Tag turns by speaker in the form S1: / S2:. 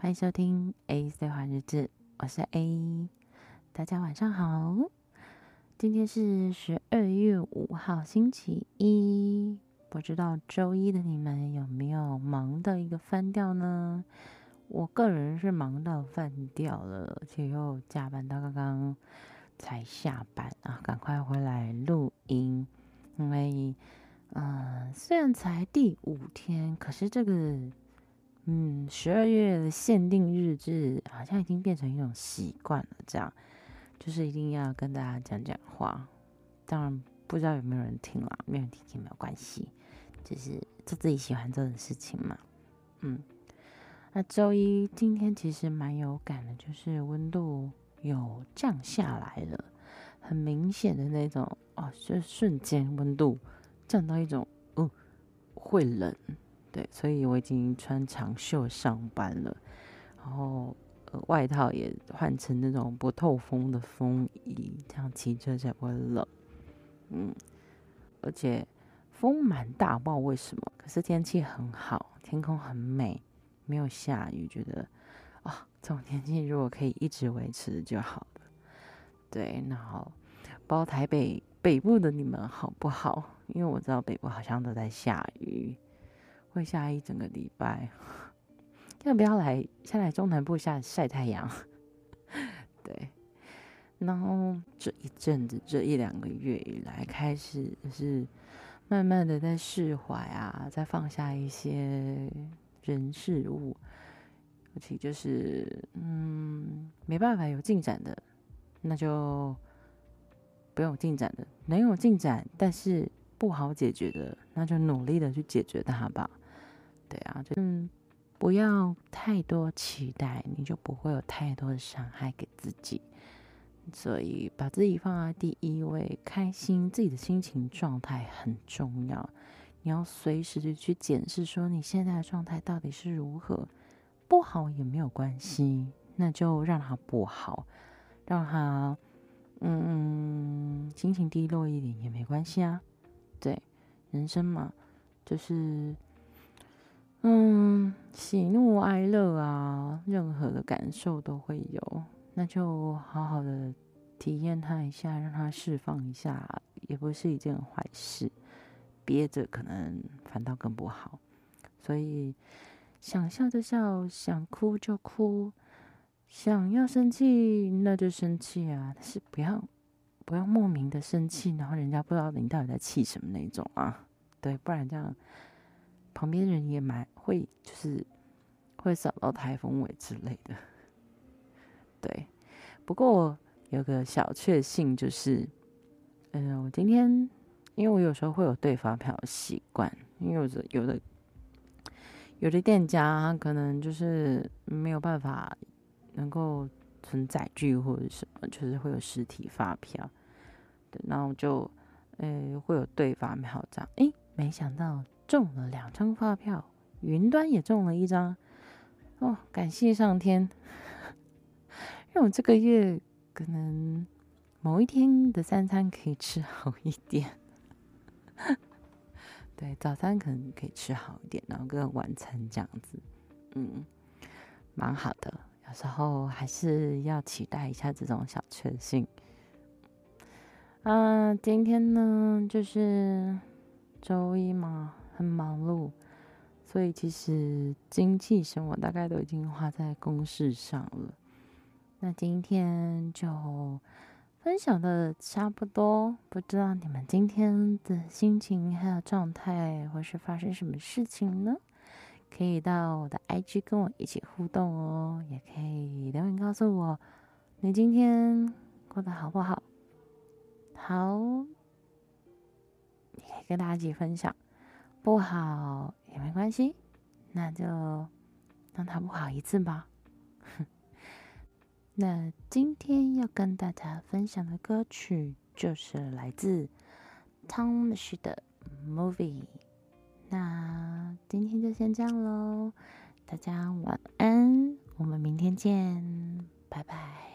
S1: 欢迎收听 A 碎话日志，我是 A，大家晚上好。今天是十二月五号，星期一，不知道周一的你们有没有忙到一个翻掉呢？我个人是忙到翻掉了，而且又加班到刚刚才下班啊，赶快回来录音，因为嗯，虽然才第五天，可是这个。嗯，十二月的限定日志好像已经变成一种习惯了，这样就是一定要跟大家讲讲话。当然不知道有没有人听啦，没有人听也没有关系，就是做自己喜欢做的事情嘛。嗯，那周一今天其实蛮有感的，就是温度有降下来了，很明显的那种哦，就瞬间温度降到一种嗯会冷。对，所以我已经穿长袖上班了，然后、外套也换成那种不透风的风衣，这样骑车才不会冷。嗯，而且风蛮大，不知道为什么，可是天气很好，天空很美，没有下雨，觉得啊、这种天气如果可以一直维持就好了。对，然后包台北北部的你们好不好？因为我知道北部好像都在下雨。会下一整个礼拜，要不要来下来中南部下晒太阳？对，然后这一阵子，这一两个月以来，开始就是慢慢的在释怀啊，在放下一些人事物，而且就是嗯，没办法有进展的，那就不用进展的；能有进展，但是不好解决的，那就努力的去解决它吧。对啊，就嗯，不要太多期待，你就不会有太多的伤害给自己。所以把自己放在第一位，开心，自己的心情状态很重要。你要随时的去检视，说你现在的状态到底是如何。不好也没有关系，那就让它不好，让它嗯心情低落一点也没关系啊。对，人生嘛，就是。嗯，喜怒哀乐啊，任何的感受都会有，那就好好的体验它一下，让它释放一下，也不是一件坏事。憋着可能反倒更不好，所以想笑就笑，想哭就哭，想要生气那就生气啊，但是不要不要莫名的生气，然后人家不知道你到底在气什么那种啊，对，不然这样。旁边人也蛮会，就是会扫到台风尾之类的。对，不过有个小确幸就是，嗯、我今天因为我有时候会有对发票的习惯，因为有的有的有的店家可能就是没有办法能够存载具或者什么，就是会有实体发票。对，然后就呃会有对发票这样，诶，没想到。中了两张发票，云端也中了一张，哦，感谢上天，让我这个月可能某一天的三餐可以吃好一点。对，早餐可能可以吃好一点，然后跟晚餐这样子，嗯，蛮好的。有时候还是要期待一下这种小确幸。啊，今天呢就是周一嘛。很忙碌，所以其实精气神我大概都已经花在公事上了。那今天就分享的差不多，不知道你们今天的心情还有状态，或是发生什么事情呢？可以到我的 IG 跟我一起互动哦，也可以留言告诉我你今天过得好不好？好，也可以跟大家一起分享。不好也没关系，那就让他不好一次吧。哼 那今天要跟大家分享的歌曲就是来自汤姆须的《Movie》。那今天就先这样喽，大家晚安，我们明天见，拜拜。